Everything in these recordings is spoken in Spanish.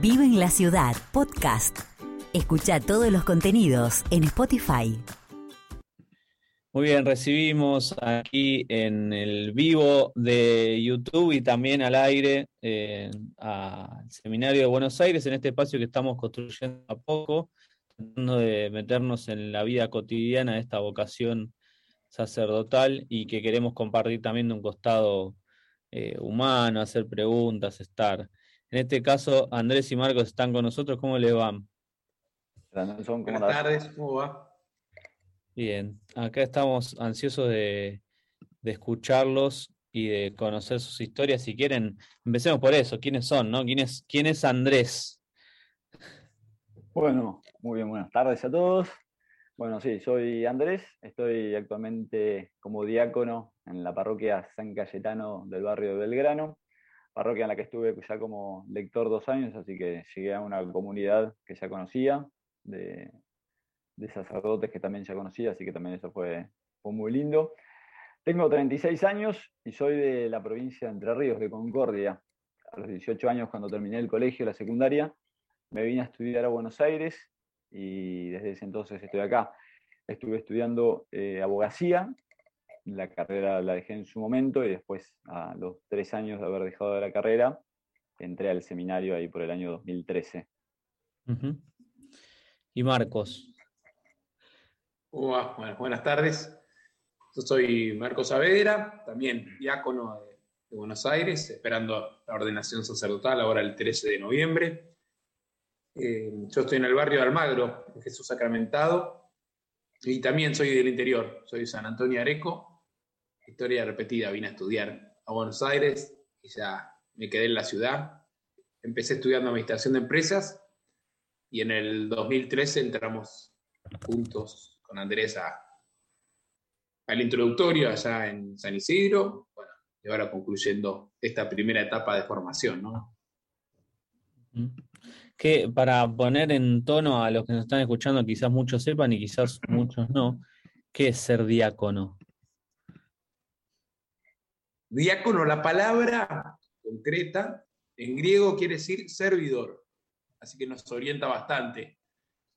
Vive en la Ciudad, podcast. Escucha todos los contenidos en Spotify. Muy bien, recibimos aquí en el vivo de YouTube y también al aire eh, al Seminario de Buenos Aires, en este espacio que estamos construyendo a poco, tratando de meternos en la vida cotidiana de esta vocación sacerdotal y que queremos compartir también de un costado eh, humano, hacer preguntas, estar. En este caso, Andrés y Marcos están con nosotros. ¿Cómo les van? Buenas tardes, ¿cómo va? Bien, acá estamos ansiosos de, escucharlos y de conocer sus historias. Si quieren, empecemos por eso. ¿Quiénes son, no? ¿Quién es, quién es Andrés? Bueno, muy bien, buenas tardes a todos. Bueno, sí, soy Andrés, estoy actualmente como diácono en la parroquia San Cayetano del barrio de Belgrano parroquia en la que estuve ya como lector dos años, así que llegué a una comunidad que ya conocía, de, sacerdotes que también ya conocía, así que también eso fue, muy lindo. Tengo 36 años y soy de la provincia de Entre Ríos, de Concordia. A los 18 años, cuando terminé el colegio, la secundaria, me vine a estudiar a Buenos Aires y desde ese entonces estoy acá. Estuve estudiando eh, abogacía la carrera la dejé en su momento y después, a los tres años de haber dejado de la carrera, entré al seminario ahí por el año 2013. ¿Y Marcos? buenas tardes. Yo soy Marcos Saavedra, también diácono de, Buenos Aires, esperando la ordenación sacerdotal ahora el 13 de noviembre. Eh, yo estoy en el barrio de Almagro, en Jesús Sacramentado, y también soy del interior, soy San Antonio Areco, historia repetida, vine a estudiar a Buenos Aires y ya me quedé en la ciudad. Empecé estudiando administración de empresas y en el 2013 entramos juntos con Andrés al introductorio allá en San Isidro. Bueno, y ahora concluyendo esta primera etapa de formación, ¿no? Que para poner en tono a los que nos están escuchando, quizás muchos sepan y quizás muchos no, ¿qué es ser diácono? Diácono, la palabra concreta en griego quiere decir servidor, así que nos orienta bastante.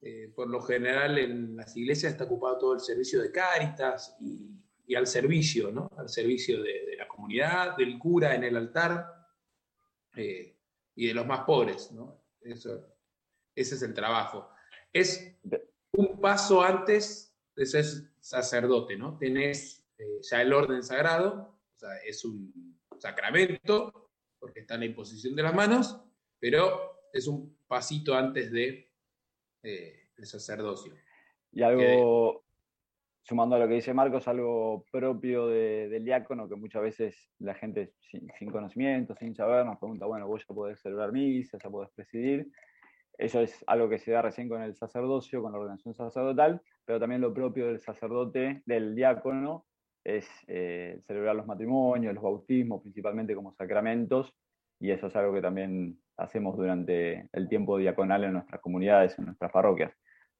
Eh, por lo general en las iglesias está ocupado todo el servicio de cáritas y, al servicio, ¿no? Al servicio de, la comunidad, del cura en el altar eh, y de los más pobres, ¿no? Eso, ese es el trabajo. Es un paso antes de ser sacerdote, ¿no? Tenés eh, ya el orden sagrado, sea, es un sacramento, porque está en la imposición de las manos, pero es un pasito antes de eh, el sacerdocio. Y algo, sumando a lo que dice Marcos, algo propio del diácono, que muchas veces la gente sin, conocimiento, sin saber, nos pregunta, bueno, vos ya podés celebrar misa, ya podés presidir. Eso es algo que se da recién con el sacerdocio, con la ordenación sacerdotal, pero también lo propio del sacerdote, del diácono, es eh, celebrar los matrimonios, los bautismos, principalmente como sacramentos, y eso es algo que también hacemos durante el tiempo diaconal en nuestras comunidades, en nuestras parroquias,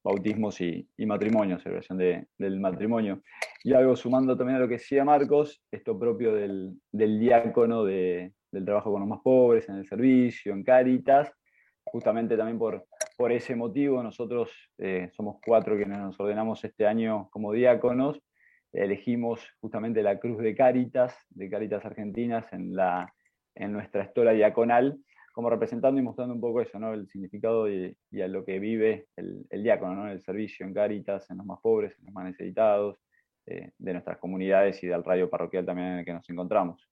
bautismos y, matrimonios, celebración del matrimonio. Y algo sumando también a lo que decía Marcos, esto propio del, diácono, del trabajo con los más pobres, en el servicio, en Cáritas, justamente también por, por ese motivo nosotros eh, somos cuatro quienes nos ordenamos este año como diáconos, elegimos justamente la Cruz de Cáritas, de Cáritas Argentinas, en, la, en nuestra estola diaconal, como representando y mostrando un poco eso, ¿no? el significado y, a lo que vive el, diácono, ¿no? el servicio en Cáritas, en los más pobres, en los más necesitados, eh, de nuestras comunidades y del radio parroquial también en el que nos encontramos.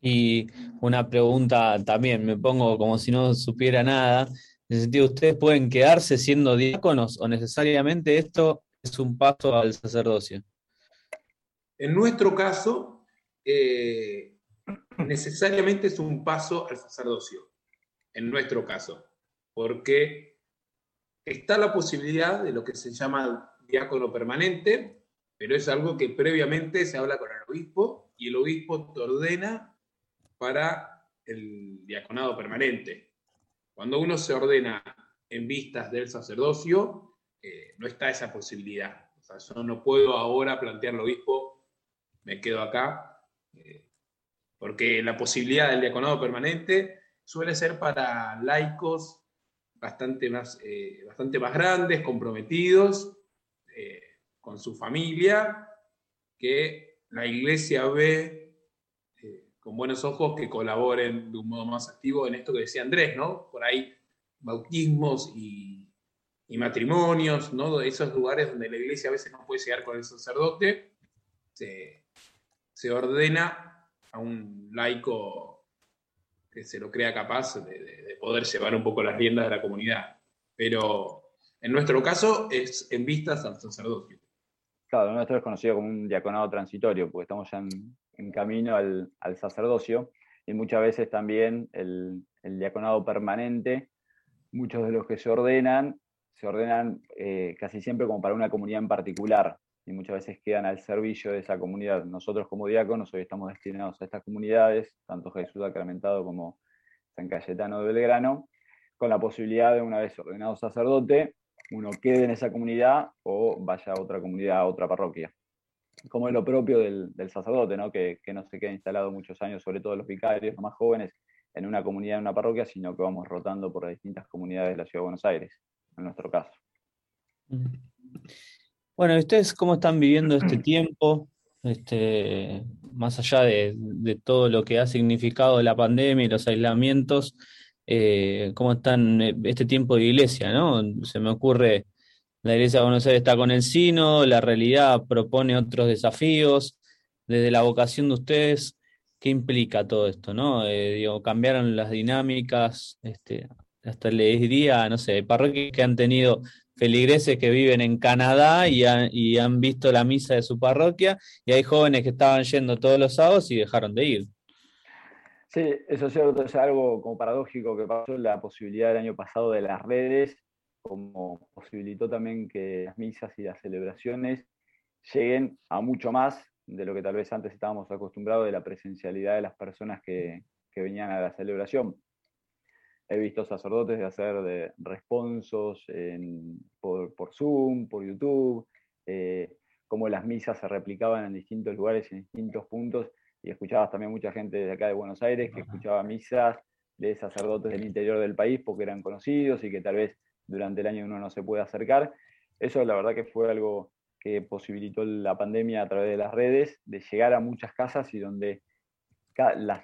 Y una pregunta también, me pongo como si no supiera nada, en el sentido, ¿ustedes pueden quedarse siendo diáconos o necesariamente esto es un paso al sacerdocio? En nuestro caso, eh, necesariamente es un paso al sacerdocio, en nuestro caso, porque está la posibilidad de lo que se llama diácono permanente, pero es algo que previamente se habla con el obispo y el obispo te ordena para el diaconado permanente. Cuando uno se ordena en vistas del sacerdocio, eh, no está esa posibilidad. O sea, yo no puedo ahora plantearlo obispo, me quedo acá, eh, porque la posibilidad del diaconado permanente suele ser para laicos bastante más, eh, bastante más grandes, comprometidos con su familia, que la iglesia ve con buenos ojos que colaboren de un modo más activo en esto que decía Andrés, ¿no? Por ahí bautismos y, matrimonios, ¿no? Esos lugares donde la iglesia a veces no puede llegar con el sacerdote, se, se ordena a un laico que se lo crea capaz de, poder llevar un poco las riendas de la comunidad. Pero en nuestro caso es en vistas al sacerdocio. Claro, nuestro es conocido como un diaconado transitorio, porque estamos ya en, camino al, sacerdocio, y muchas veces también el, diaconado permanente, muchos de los que se ordenan, se ordenan eh, casi siempre como para una comunidad en particular, y muchas veces quedan al servicio de esa comunidad. Nosotros como diáconos hoy estamos destinados a estas comunidades, tanto Jesús Sacramentado como San Cayetano de Belgrano, con la posibilidad de una vez ordenado sacerdote, uno quede en esa comunidad o vaya a otra comunidad, a otra parroquia. Como es lo propio del, sacerdote, ¿no? Que, que, no se queda instalado muchos años, sobre todo los vicarios, los más jóvenes, en una comunidad, en una parroquia, sino que vamos rotando por las distintas comunidades de la Ciudad de Buenos Aires, en nuestro caso. Mm. Bueno, ¿ustedes cómo están viviendo este tiempo? Este, más allá de, todo lo que ha significado la pandemia y los aislamientos, eh, ¿cómo están eh, este tiempo de iglesia? ¿no? Se me ocurre, la iglesia de Buenos Aires está con el sino, la realidad propone otros desafíos. Desde la vocación de ustedes, ¿qué implica todo esto? ¿no? Eh, digo, cambiaron las dinámicas, este, hasta les diría, no sé, parroquias que han tenido feligreses que viven en Canadá y han, visto la misa de su parroquia, y hay jóvenes que estaban yendo todos los sábados y dejaron de ir. Sí, eso es cierto, es algo como paradójico que pasó la posibilidad del año pasado de las redes, como posibilitó también que las misas y las celebraciones lleguen a mucho más de lo que tal vez antes estábamos acostumbrados de la presencialidad de las personas que, que venían a la celebración. He visto sacerdotes de hacer de responsos por, Zoom, por YouTube, eh, cómo las misas se replicaban en distintos lugares, en distintos puntos, y escuchabas también mucha gente de acá de Buenos Aires que escuchaba misas de sacerdotes del interior del país porque eran conocidos y que tal vez durante el año uno no se puede acercar. Eso la verdad que fue algo que posibilitó la pandemia a través de las redes, de llegar a muchas casas y donde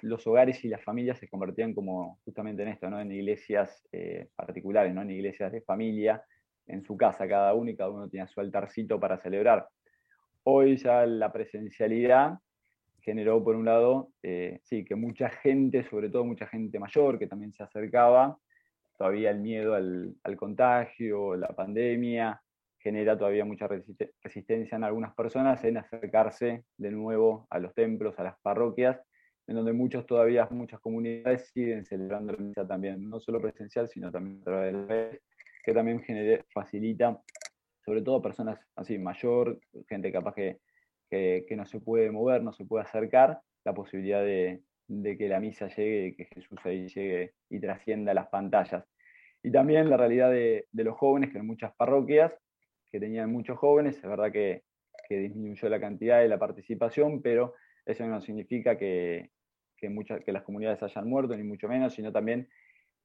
los hogares y las familias se convertían como justamente en esto, ¿no? en iglesias eh, particulares, ¿no? en iglesias de familia, en su casa cada uno y cada uno tenía su altarcito para celebrar. Hoy ya la presencialidad generó, por un lado, eh, sí, que mucha gente, sobre todo mucha gente mayor que también se acercaba, todavía el miedo al, al contagio, la pandemia, genera todavía mucha resistencia en algunas personas en acercarse de nuevo a los templos, a las parroquias, en donde muchos todavía, muchas comunidades siguen celebrando la misa también, no solo presencial, sino también a través de la red, que también facilita, sobre todo personas así, mayor, gente capaz que, que, no se puede mover, no se puede acercar, la posibilidad de, de que la misa llegue, que Jesús ahí llegue y trascienda las pantallas. Y también la realidad de, de, los jóvenes, que en muchas parroquias, que tenían muchos jóvenes, es verdad que, que disminuyó la cantidad de la participación, pero eso no significa que, que, muchas, que las comunidades hayan muerto, ni mucho menos, sino también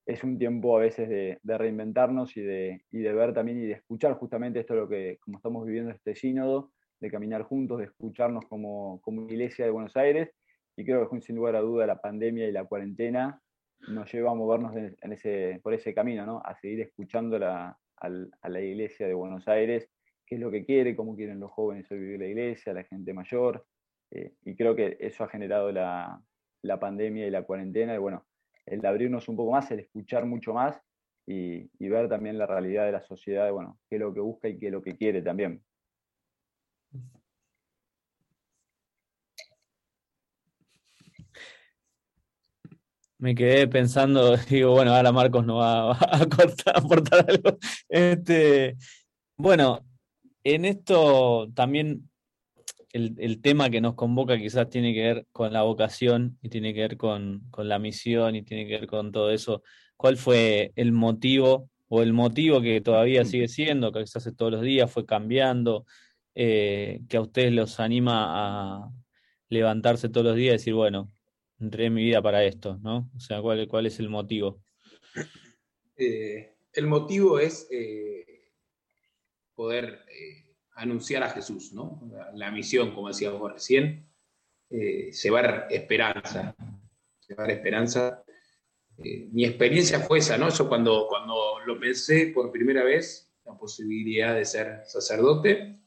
es un tiempo a veces de, reinventarnos y de, y de, ver también y de escuchar justamente esto lo que, como estamos viviendo este sínodo, de caminar juntos, de escucharnos como, como iglesia de Buenos Aires, y creo que sin lugar a duda la pandemia y la cuarentena nos lleva a movernos en ese, por ese camino, ¿no? a seguir escuchando la, a la iglesia de Buenos Aires, qué es lo que quiere, cómo quieren los jóvenes hoy vivir la iglesia, la gente mayor, eh, y creo que eso ha generado la, la pandemia y la cuarentena, y bueno, el abrirnos un poco más, el escuchar mucho más y, ver también la realidad de la sociedad, bueno, qué es lo que busca y qué es lo que quiere también. Me quedé pensando, digo, bueno, ahora Marcos no va, a aportar algo. Este, bueno, en esto también el, tema que nos convoca quizás tiene que ver con la vocación y tiene que ver con, la misión y tiene que ver con todo eso. ¿Cuál fue el motivo o el motivo que todavía sigue siendo, que se hace todos los días, fue cambiando, eh, que a ustedes los anima a levantarse todos los días y decir, bueno, entré en mi vida para esto, ¿no? O sea, ¿cuál, cuál es el motivo? Eh, el motivo es eh, poder eh, anunciar a Jesús, ¿no? La, misión, como decíamos recién, llevar esperanza, llevar esperanza. mi experiencia fue esa, ¿no? Yo cuando, cuando lo pensé por primera vez, la posibilidad de ser sacerdote,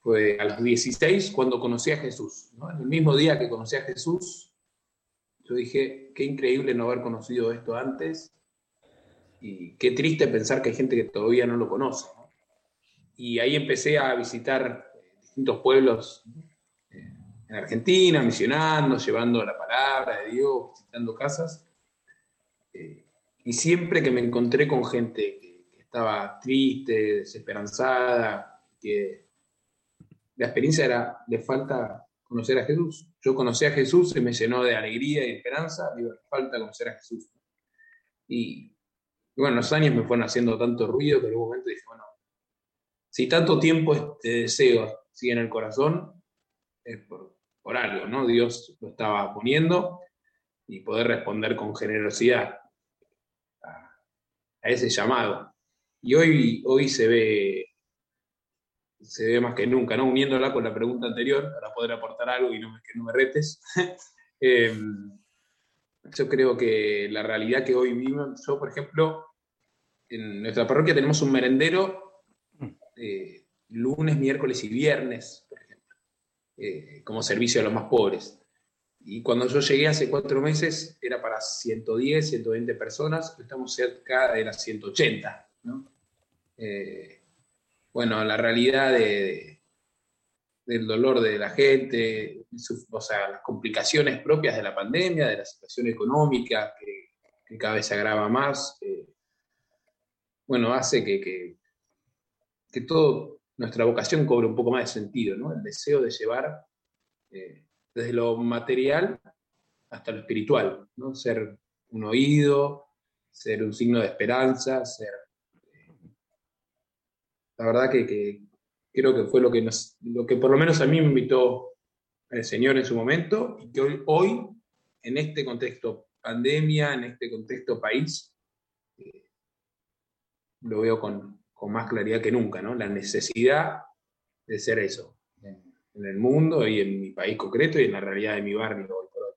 fue a los 16 cuando conocí a Jesús. En el mismo día que conocí a Jesús, yo dije, qué increíble no haber conocido esto antes y qué triste pensar que hay gente que todavía no lo conoce. Y ahí empecé a visitar eh, distintos pueblos eh, en Argentina, misionando, llevando la palabra de Dios, visitando casas. Eh, y siempre que me encontré con gente que, estaba triste, desesperanzada, que la experiencia era, le falta conocer a Jesús. Yo conocí a Jesús y me llenó de alegría y esperanza, digo, le falta conocer a Jesús. Y, bueno, los años me fueron haciendo tanto ruido que en un momento dije, si tanto tiempo este deseo sigue en el corazón, es por, algo, ¿no? Dios lo estaba poniendo y poder responder con generosidad a, ese llamado. Y hoy, hoy se ve se ve más que nunca, ¿no? Uniéndola con la pregunta anterior para poder aportar algo y no, que no me retes. Em, yo creo que la realidad que hoy vivo, yo por ejemplo, en nuestra parroquia tenemos un merendero eh, lunes, miércoles y viernes, por ejemplo, eh, como servicio a los más pobres. Y cuando yo llegué hace cuatro meses era para 110, 120 personas, estamos cerca de las 180. Eh, bueno, la realidad de, del dolor de la gente, o sea, las complicaciones propias de la pandemia, de la situación económica que, cada vez se agrava más, bueno, hace que, que toda nuestra vocación cobre un poco más de sentido, ¿no? El deseo de llevar eh, desde lo material hasta lo espiritual, ¿no? Ser un oído, ser un signo de esperanza, ser... Eh, la verdad que, creo que fue lo que, nos, lo que por lo menos a mí me invitó el Señor en su momento y que hoy, hoy en este contexto pandemia, en este contexto país, lo veo con, más claridad que nunca, ¿no? La necesidad de ser eso, en, el mundo y en mi país concreto y en la realidad de mi barrio hoy por hoy.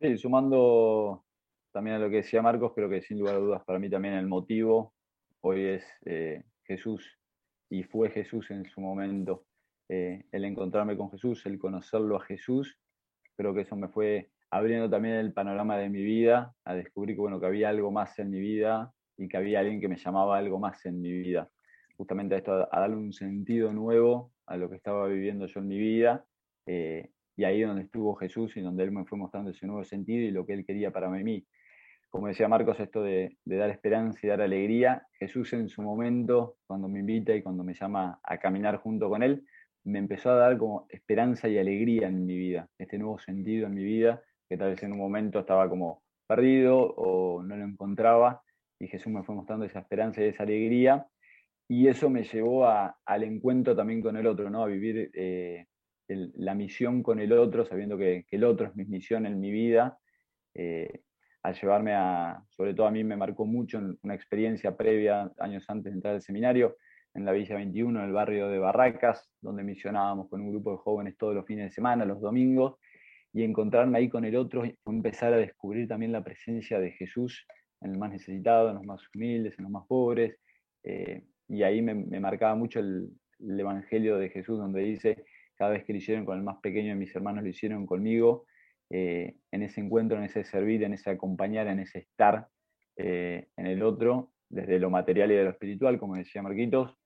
Sí, sumando también a lo que decía Marcos, creo que sin lugar a dudas para mí también el motivo hoy es eh, Jesús y fue Jesús en su momento. Eh, el encontrarme con Jesús, el conocerlo a Jesús, creo que eso me fue abriendo también el panorama de mi vida, a descubrir que, bueno, que había algo más en mi vida y que había alguien que me llamaba algo más en mi vida. Justamente a esto, a darle un sentido nuevo a lo que estaba viviendo yo en mi vida. Eh, y ahí donde estuvo Jesús y donde Él me fue mostrando ese nuevo sentido y lo que Él quería para mí. Como decía Marcos, esto de, de dar esperanza y dar alegría, Jesús en su momento, cuando me invita y cuando me llama a caminar junto con Él, me empezó a dar como esperanza y alegría en mi vida, este nuevo sentido en mi vida que tal vez en un momento estaba como perdido o no lo encontraba, y Jesús me fue mostrando esa esperanza y esa alegría, y eso me llevó al encuentro también con el otro, ¿no? a vivir eh, la misión con el otro, sabiendo que, el otro es mi misión en mi vida, eh, a llevarme a, sobre todo a mí me marcó mucho una experiencia previa, años antes de entrar al seminario, en la Villa 21, en el barrio de Barracas, donde misionábamos con un grupo de jóvenes todos los fines de semana, los domingos, y encontrarme ahí con el otro, empezar a descubrir también la presencia de Jesús en el más necesitado, en los más humildes, en los más pobres. Eh, y ahí me, marcaba mucho el, Evangelio de Jesús, donde dice, cada vez que lo hicieron con el más pequeño de mis hermanos, lo hicieron conmigo, eh, en ese encuentro, en ese servir, en ese acompañar, en ese estar eh, en el otro, desde lo material y de lo espiritual, como decía Marquitos,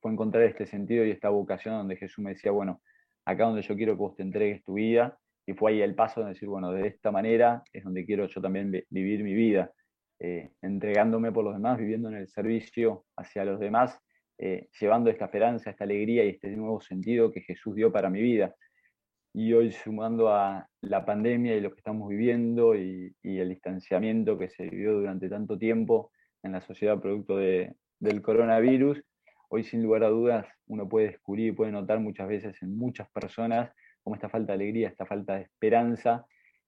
fue encontrar este sentido y esta vocación donde Jesús me decía, bueno, acá donde yo quiero que vos te entregues tu vida. Y fue ahí el paso de decir, bueno, de esta manera es donde quiero yo también vivir mi vida, eh, entregándome por los demás, viviendo en el servicio hacia los demás, eh, llevando esta esperanza, esta alegría y este nuevo sentido que Jesús dio para mi vida. Y hoy sumando a la pandemia y lo que estamos viviendo y, el distanciamiento que se vivió durante tanto tiempo en la sociedad producto del coronavirus, hoy sin lugar a dudas uno puede descubrir y puede notar muchas veces en muchas personas como esta falta de alegría, esta falta de esperanza,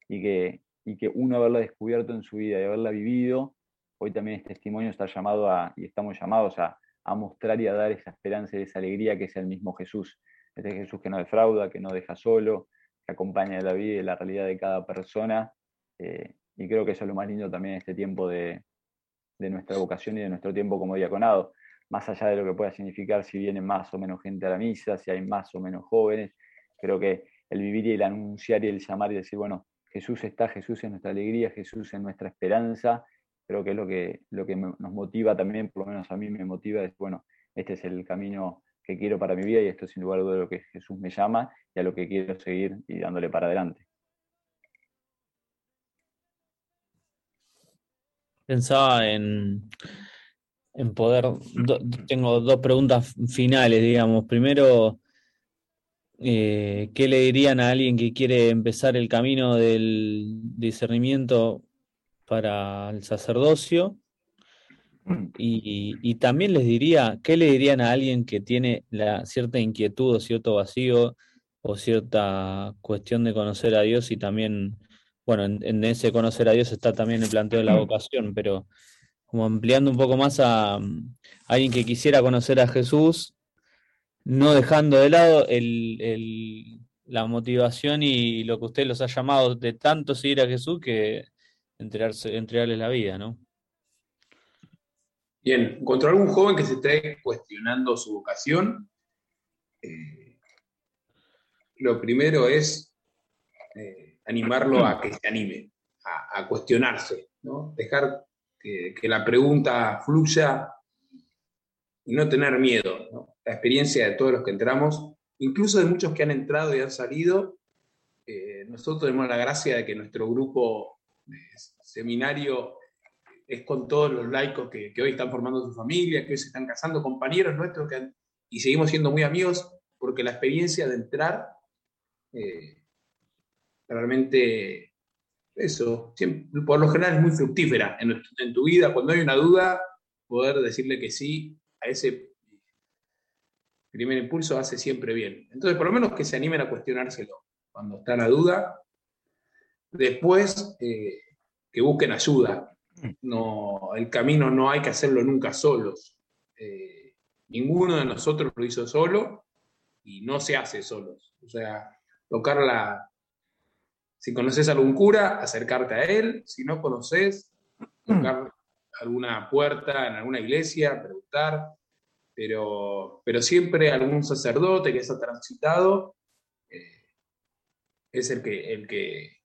y que, y que uno haberla descubierto en su vida y haberla vivido, hoy también este testimonio está llamado a, y estamos llamados a, mostrar y a dar esa esperanza y esa alegría que es el mismo Jesús. Este Jesús que no defrauda, que no deja solo, que acompaña la vida y la realidad de cada persona. Eh, y creo que eso es lo más lindo también en este tiempo de, de nuestra vocación y de nuestro tiempo como diaconado. Más allá de lo que pueda significar si viene más o menos gente a la misa, si hay más o menos jóvenes, creo que el vivir y el anunciar y el llamar y decir, bueno, Jesús está, Jesús es nuestra alegría, Jesús es nuestra esperanza, creo que es lo que, lo que nos motiva también, por lo menos a mí me motiva, es, bueno, este es el camino que quiero para mi vida y esto es sin lugar a dudas lo que Jesús me llama y a lo que quiero seguir y dándole para adelante. Pensaba en, en poder, tengo dos preguntas finales, digamos. Primero, eh, ¿qué le dirían a alguien que quiere empezar el camino del discernimiento para el sacerdocio. Y, también les diría, ¿qué le dirían a alguien que tiene la, cierta inquietud o cierto vacío o cierta cuestión de conocer a Dios y también, bueno, en, ese conocer a Dios está también el planteo de la vocación, pero como ampliando un poco más a, a alguien que quisiera conocer a Jesús, no dejando de lado el, la motivación y lo que usted los ha llamado de tanto seguir a Jesús que entregarse, entregarle la vida, ¿no? Bien, encontró algún joven que se esté cuestionando su vocación. Eh, lo primero es eh, animarlo a que se anime, a, cuestionarse, ¿no? dejar que, la pregunta fluya y no tener miedo. La experiencia de todos los que entramos, incluso de muchos que han entrado y han salido, eh, nosotros tenemos la gracia de que nuestro grupo seminario es con todos los laicos que, hoy están formando su familia, que hoy se están casando, compañeros nuestros, y seguimos siendo muy amigos, porque la experiencia de entrar, eh, realmente, eso, por lo general es muy fructífera en, tu vida. Cuando hay una duda, poder decirle que sí a ese primer impulso hace siempre bien. Entonces, por lo menos que se animen a cuestionárselo cuando está la duda Después, eh, que busquen ayuda. No, el camino no hay que hacerlo nunca solos. Eh, ninguno de nosotros lo hizo solo y no se hace solos. O sea, tocar la... Si conoces a algún cura, acercarte a él. Si no conoces, tocar alguna puerta en alguna iglesia, preguntar. Pero, pero siempre algún sacerdote que ha transitado eh, es el que, el que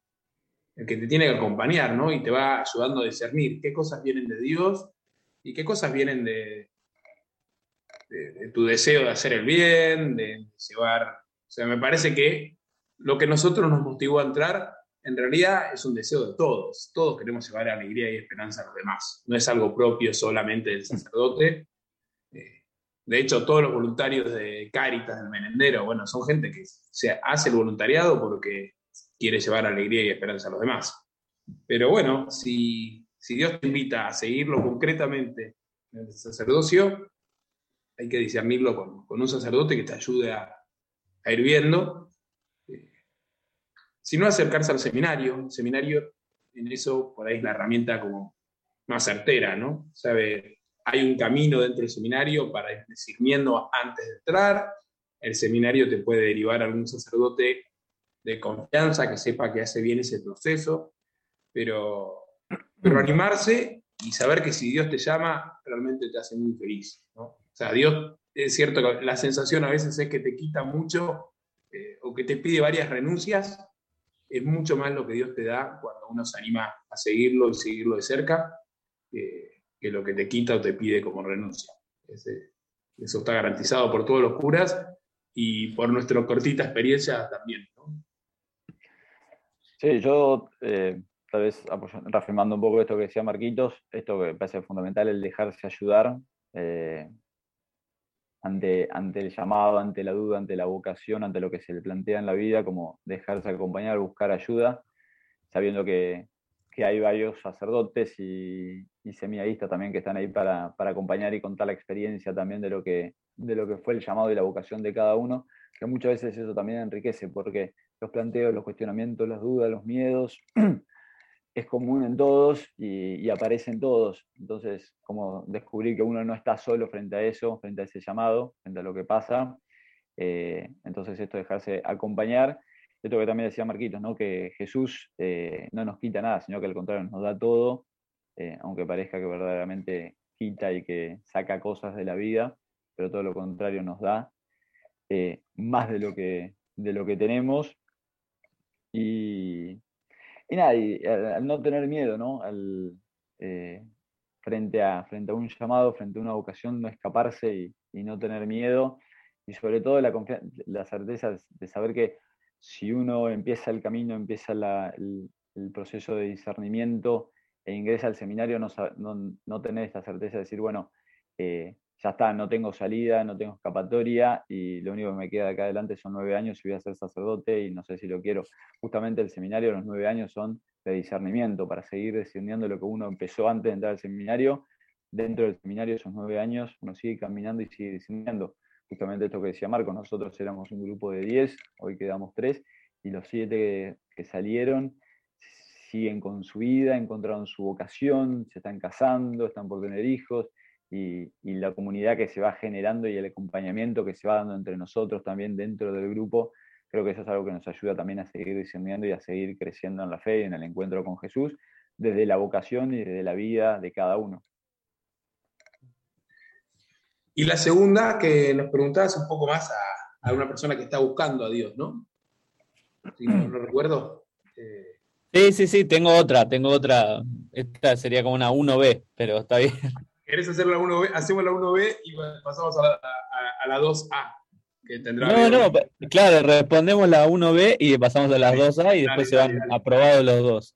el que te tiene que acompañar, ¿no? Y te va ayudando a discernir qué cosas vienen de Dios y qué cosas vienen de, de, tu deseo de hacer el bien, de llevar... O sea, me parece que lo que nosotros nos motivó a entrar, en realidad es un deseo de todos. Todos queremos llevar alegría y esperanza a los demás. No es algo propio solamente del sacerdote. De hecho, todos los voluntarios de Cáritas, del Menendero, bueno, son gente que se hace el voluntariado porque quiere llevar alegría y esperanza a los demás. Pero bueno, si, Dios te invita a seguirlo concretamente en el sacerdocio, hay que discernirlo con, un sacerdote que te ayude a, ir viendo. Eh, si no, acercarse al seminario. El seminario, en eso, por ahí es la herramienta como más certera, ¿no? Sabe, hay un camino dentro del seminario para ir discerniendo antes de entrar. El seminario te puede derivar a algún sacerdote de confianza, que sepa que hace bien ese proceso, pero, pero animarse y saber que si Dios te llama, realmente te hace muy feliz. O sea, Dios, es cierto que la sensación a veces es que te quita mucho eh, o que te pide varias renuncias, es mucho más lo que Dios te da cuando uno se anima a seguirlo y seguirlo de cerca, que lo que te quita o te pide como renuncia. eso está garantizado por todos los curas y por nuestra cortita experiencia también. Sí, yo eh, tal vez reafirmando un poco esto que decía Marquitos, esto que me parece fundamental, el dejarse ayudar eh, ante, ante el llamado, ante la duda, ante la vocación, ante lo que se le plantea en la vida, como dejarse acompañar, buscar ayuda, sabiendo que, hay varios sacerdotes y, y seminaristas también que están ahí para, para, acompañar y contar la experiencia también de lo, que, de lo que fue el llamado y la vocación de cada uno, que muchas veces eso también enriquece, porque los planteos, los cuestionamientos, las dudas, los miedos, es común en todos y, aparecen todos. Entonces, como descubrir que uno no está solo frente a eso, frente a ese llamado, frente a lo que pasa. Eh, entonces, esto dejarse acompañar. Esto que también decía Marquitos, ¿no? que Jesús eh, no nos quita nada, sino que al contrario nos da todo, eh, aunque parezca que verdaderamente quita y que saca cosas de la vida, pero todo lo contrario nos da más de lo que, de lo que tenemos. Y, y nada, al, no tener miedo, ¿no? Eh, frente, a, frente a un llamado, frente a una vocación, no escaparse y, no tener miedo. Y sobre todo la, la certeza de saber que si uno empieza el camino, empieza el, proceso de discernimiento e ingresa al seminario, no, no, tener esta certeza de decir, bueno, eh, ya está, no tengo salida, no tengo escapatoria y lo único que me queda de acá adelante son nueve años y voy a ser sacerdote y no sé si lo quiero. Justamente el seminario, los nueve años son de discernimiento para seguir discerniendo lo que uno empezó antes de entrar al seminario. Dentro del seminario, esos nueve años, uno sigue caminando y sigue discerniendo. Justamente esto que decía Marco, nosotros éramos un grupo de diez, hoy quedamos tres, y los siete que salieron siguen con su vida, encontraron su vocación, se están casando, están por tener hijos, y, la comunidad que se va generando y el acompañamiento que se va dando entre nosotros también dentro del grupo, creo que eso es algo que nos ayuda también a seguir discerniendo y a seguir creciendo en la fe y en el encuentro con Jesús, desde la vocación y desde la vida de cada uno. Y la segunda, que nos preguntabas un poco más a, una persona que está buscando a Dios, ¿no? Si no lo recuerdo. Eh, sí, sí, sí, tengo otra, tengo otra. Esta sería como una 1B, pero está bien. ¿Querés hacer la 1B? Hacemos la 1B y pasamos a la, 2A. Que tendrá no, no, claro, respondemos la 1B y pasamos a las 2A y después se van aprobados los dos.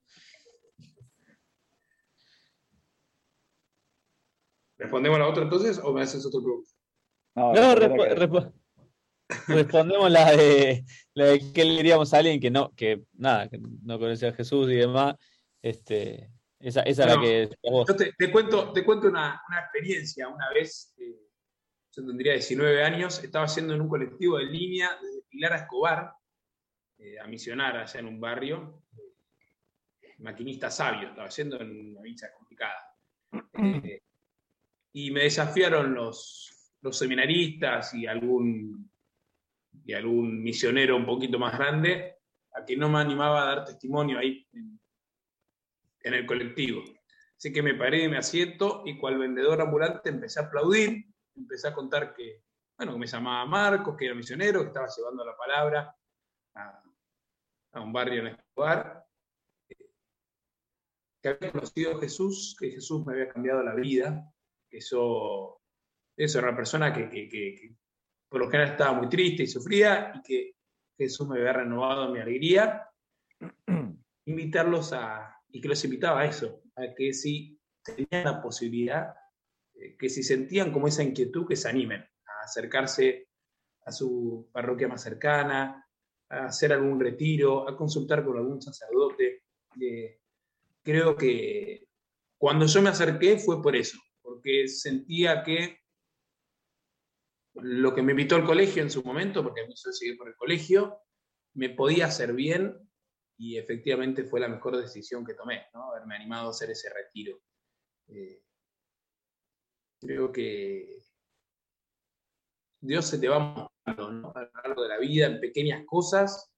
¿Respondemos la otra entonces o me haces otro pregunta? No, respondemos la de, la de qué le diríamos a alguien que no, que nada, que no conoce a Jesús y demás. Este, esa, esa es la que. Yo te, cuento, te cuento una, experiencia. Una vez, eh, yo tendría 19 años, estaba yendo en un colectivo de línea desde Pilar a Escobar eh, a misionar allá en un barrio. maquinista sabio, estaba yendo en una villa complicada. Eh, y me desafiaron los, los seminaristas y algún, y algún misionero un poquito más grande a que no me animaba a dar testimonio ahí en, el colectivo. Así que me paré mi asiento y cual vendedor ambulante empecé a aplaudir, empecé a contar que, bueno, me llamaba Marcos, que era misionero, que estaba llevando la palabra a, un barrio en Escobar, que había conocido a Jesús, que Jesús me había cambiado la vida, que eso, eso era una persona que por lo general estaba muy triste y sufría y que Jesús me había renovado mi alegría, invitarlos a, y que los invitaba a eso, a que si tenían la posibilidad, eh, que si sentían como esa inquietud, que se animen a acercarse a su parroquia más cercana, a hacer algún retiro, a consultar con algún sacerdote. Eh, creo que cuando yo me acerqué fue por eso, porque sentía que lo que me invitó al colegio en su momento, porque mí yo seguí por el colegio, me podía hacer bien y efectivamente fue la mejor decisión que tomé, ¿no? haberme animado a hacer ese retiro. Eh, creo que Dios se te va mostrando a lo largo de la vida en pequeñas cosas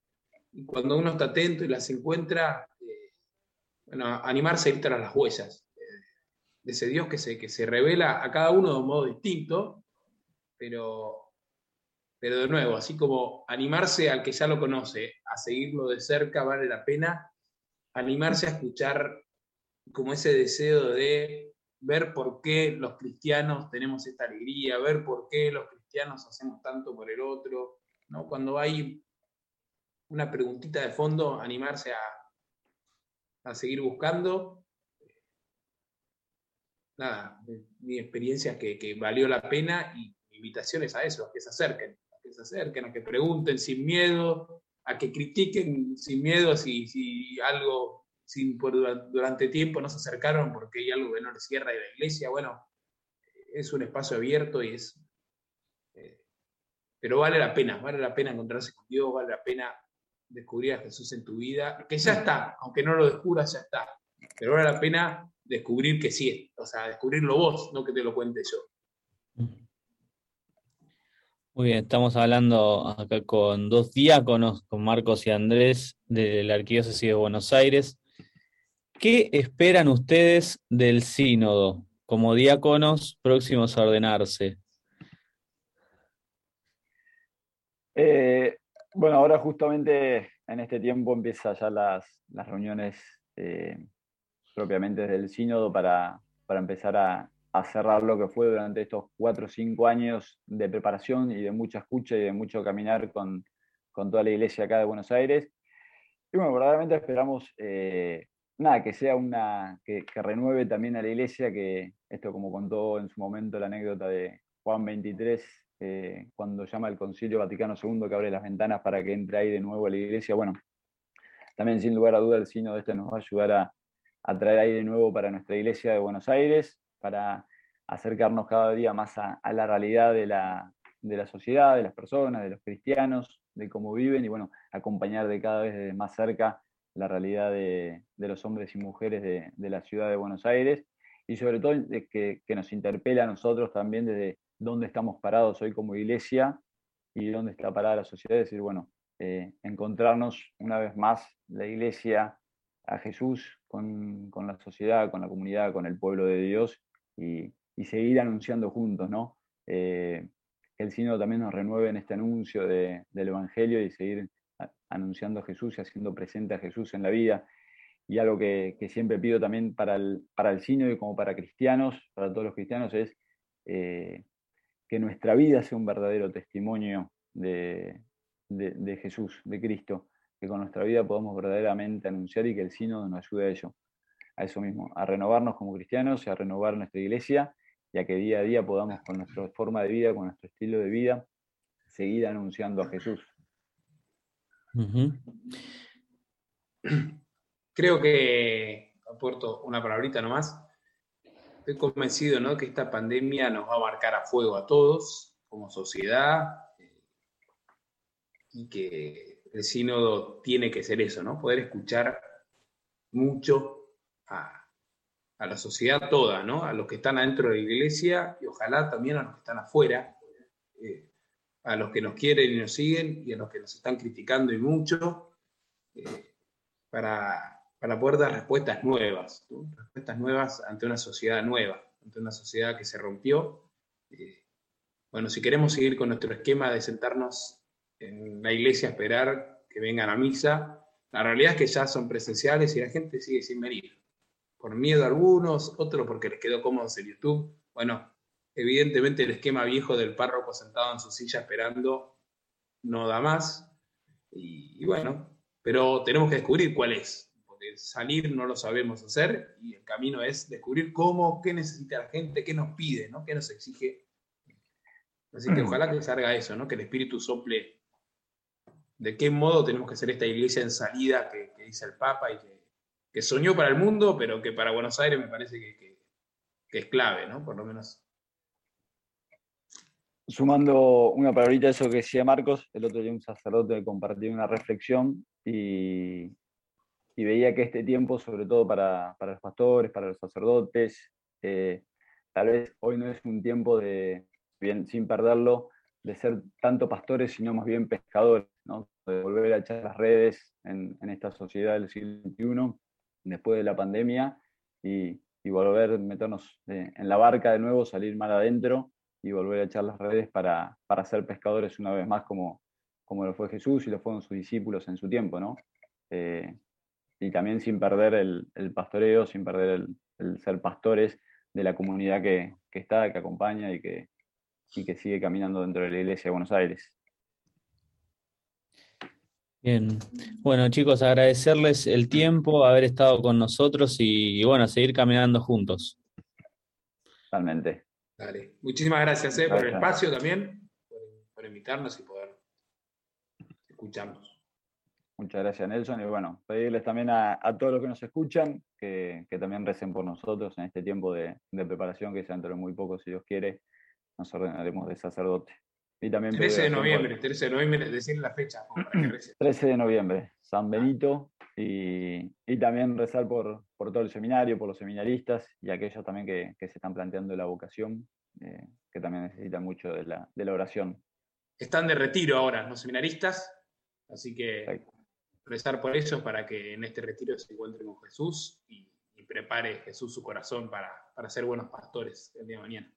y cuando uno está atento y las encuentra, eh, animarse a ir tras las huellas eh, de ese Dios que se, que se revela a cada uno de un modo distinto, pero pero de nuevo, así como animarse al que ya lo conoce, a seguirlo de cerca vale la pena, animarse a escuchar como ese deseo de ver por qué los cristianos tenemos esta alegría, ver por qué los cristianos hacemos tanto por el otro, ¿no? Cuando hay una preguntita de fondo, animarse a, a seguir buscando. Nada, mi experiencia es que, que valió la pena y invitaciones a eso, a que se acerquen que se acerquen, a que pregunten sin miedo, a que critiquen sin miedo si, si algo sin, por, durante tiempo no se acercaron porque hay algo que no les cierra de la iglesia. Bueno, es un espacio abierto y es... Eh, pero vale la pena, vale la pena encontrarse con Dios, vale la pena descubrir a Jesús en tu vida, que ya está, aunque no lo descubras, ya está. Pero vale la pena descubrir que sí, o sea, descubrirlo vos, no que te lo cuente yo. Muy bien, estamos hablando acá con dos diáconos, con Marcos y Andrés de la Arquidiócesis de Buenos Aires. ¿Qué esperan ustedes del sínodo como diáconos próximos a ordenarse? Eh, bueno, ahora justamente en este tiempo empiezan ya las, reuniones eh, propiamente del sínodo para, empezar a, cerrar lo que fue durante estos cuatro o cinco años de preparación y de mucha escucha y de mucho caminar con, toda la iglesia acá de Buenos Aires. Y bueno, verdaderamente esperamos eh, nada, que sea una, que, renueve también a la iglesia, que esto como contó en su momento la anécdota de Juan 23, eh, cuando llama el Concilio Vaticano II que abre las ventanas para que entre ahí de nuevo a la iglesia, bueno, también sin lugar a duda el signo de este nos va a ayudar a, traer ahí de nuevo para nuestra iglesia de Buenos Aires, para acercarnos cada día más a, la realidad de la, de la sociedad, de las personas, de los cristianos, de cómo viven y bueno, acompañar de cada vez más cerca la realidad de, los hombres y mujeres de, la ciudad de Buenos Aires y sobre todo que, que, nos interpela a nosotros también desde dónde estamos parados hoy como iglesia y dónde está parada la sociedad, es decir, bueno, eh, encontrarnos una vez más la iglesia a Jesús con, la sociedad, con la comunidad, con el pueblo de Dios y, seguir anunciando juntos, ¿no? Eh, que el Sínodo también nos renueve en este anuncio del Evangelio y seguir anunciando a Jesús y haciendo presente a Jesús en la vida. Y algo que, siempre pido también para el, para el y como para cristianos, para todos los cristianos, es eh, que nuestra vida sea un verdadero testimonio de, Jesús, de Cristo, que con nuestra vida podamos verdaderamente anunciar y que el sínodo nos ayude a ello, a eso mismo, a renovarnos como cristianos y a renovar nuestra iglesia y a que día a día podamos con nuestra forma de vida, con nuestro estilo de vida, seguir anunciando a Jesús, Creo que, aporto una palabrita nomás, estoy convencido ¿no? que esta pandemia nos va a marcar a fuego a todos como sociedad eh, y que el sínodo tiene que ser eso, ¿no? Poder escuchar mucho a, la sociedad toda, ¿no? A los que están adentro de la iglesia y ojalá también a los que están afuera. Eh, a los que nos quieren y nos siguen y a los que nos están criticando y mucho, eh, para, poder dar respuestas nuevas, respuestas nuevas ante una sociedad nueva, ante una sociedad que se rompió. Eh, bueno, si queremos seguir con nuestro esquema de sentarnos en la iglesia a esperar que vengan a misa, la realidad es que ya son presenciales y la gente sigue sin venir. Por miedo a algunos, otros porque les quedó cómodo en YouTube. Bueno, Evidentemente el esquema viejo del párroco sentado en su silla esperando no da más. Y, bueno, pero tenemos que descubrir cuál es, porque salir no lo sabemos hacer y el camino es descubrir cómo, qué necesita la gente, qué nos pide, ¿no? qué nos exige. Así que ojalá que salga eso, ¿no? que el Espíritu sople de qué modo tenemos que hacer esta iglesia en salida que, dice el Papa y que, soñó para el mundo, pero que para Buenos Aires me parece que, que es clave, ¿no? Por lo menos. Sumando una palabrita a eso que decía Marcos, el otro día un sacerdote compartió una reflexión y, veía que este tiempo, sobre todo para, los pastores, para los sacerdotes, eh, tal vez hoy no es un tiempo de, bien, sin perderlo, de ser tanto pastores, sino más bien pescadores, de volver a echar las redes en, esta sociedad del siglo XXI, después de la pandemia, y, volver a meternos eh, en la barca de nuevo, salir mal adentro y volver a echar las redes para, para ser pescadores una vez más como, como lo fue Jesús y lo fueron sus discípulos en su tiempo, ¿no? Eh, y también sin perder el, pastoreo, sin perder el, ser pastores de la comunidad que, está, que acompaña y que, y que sigue caminando dentro de la iglesia de Buenos Aires. Bien, bueno chicos, agradecerles el tiempo, haber estado con nosotros y, y bueno, seguir caminando juntos. Totalmente. Dale. Muchísimas gracias eh, por el espacio también, por, invitarnos y poder escucharnos. Muchas gracias, Nelson. Y bueno, pedirles también a, todos los que nos escuchan que, también recen por nosotros en este tiempo de, preparación que se dentro de muy poco, si Dios quiere, nos ordenaremos de sacerdote. Y también 13 de noviembre, 13 de noviembre, decir la fecha. para que recen. 13 de noviembre, San Benito, y, y también rezar por, por todo el seminario, por los seminaristas y aquellos también que, que se están planteando la vocación, eh, que también necesitan mucho de la, de la oración. Están de retiro ahora los seminaristas, así que Exacto. rezar por ellos para que en este retiro se encuentren con Jesús y, y prepare Jesús su corazón para, para ser buenos pastores el día de mañana.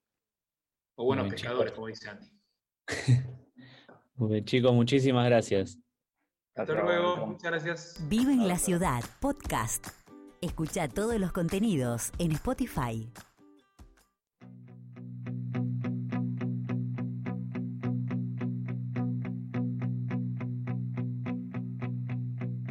O buenos Muy pescadores, como dice Andy. Bien, chicos, muchísimas gracias. Hasta luego, muchas gracias. Vive en la ciudad, podcast. Escucha todos los contenidos en Spotify.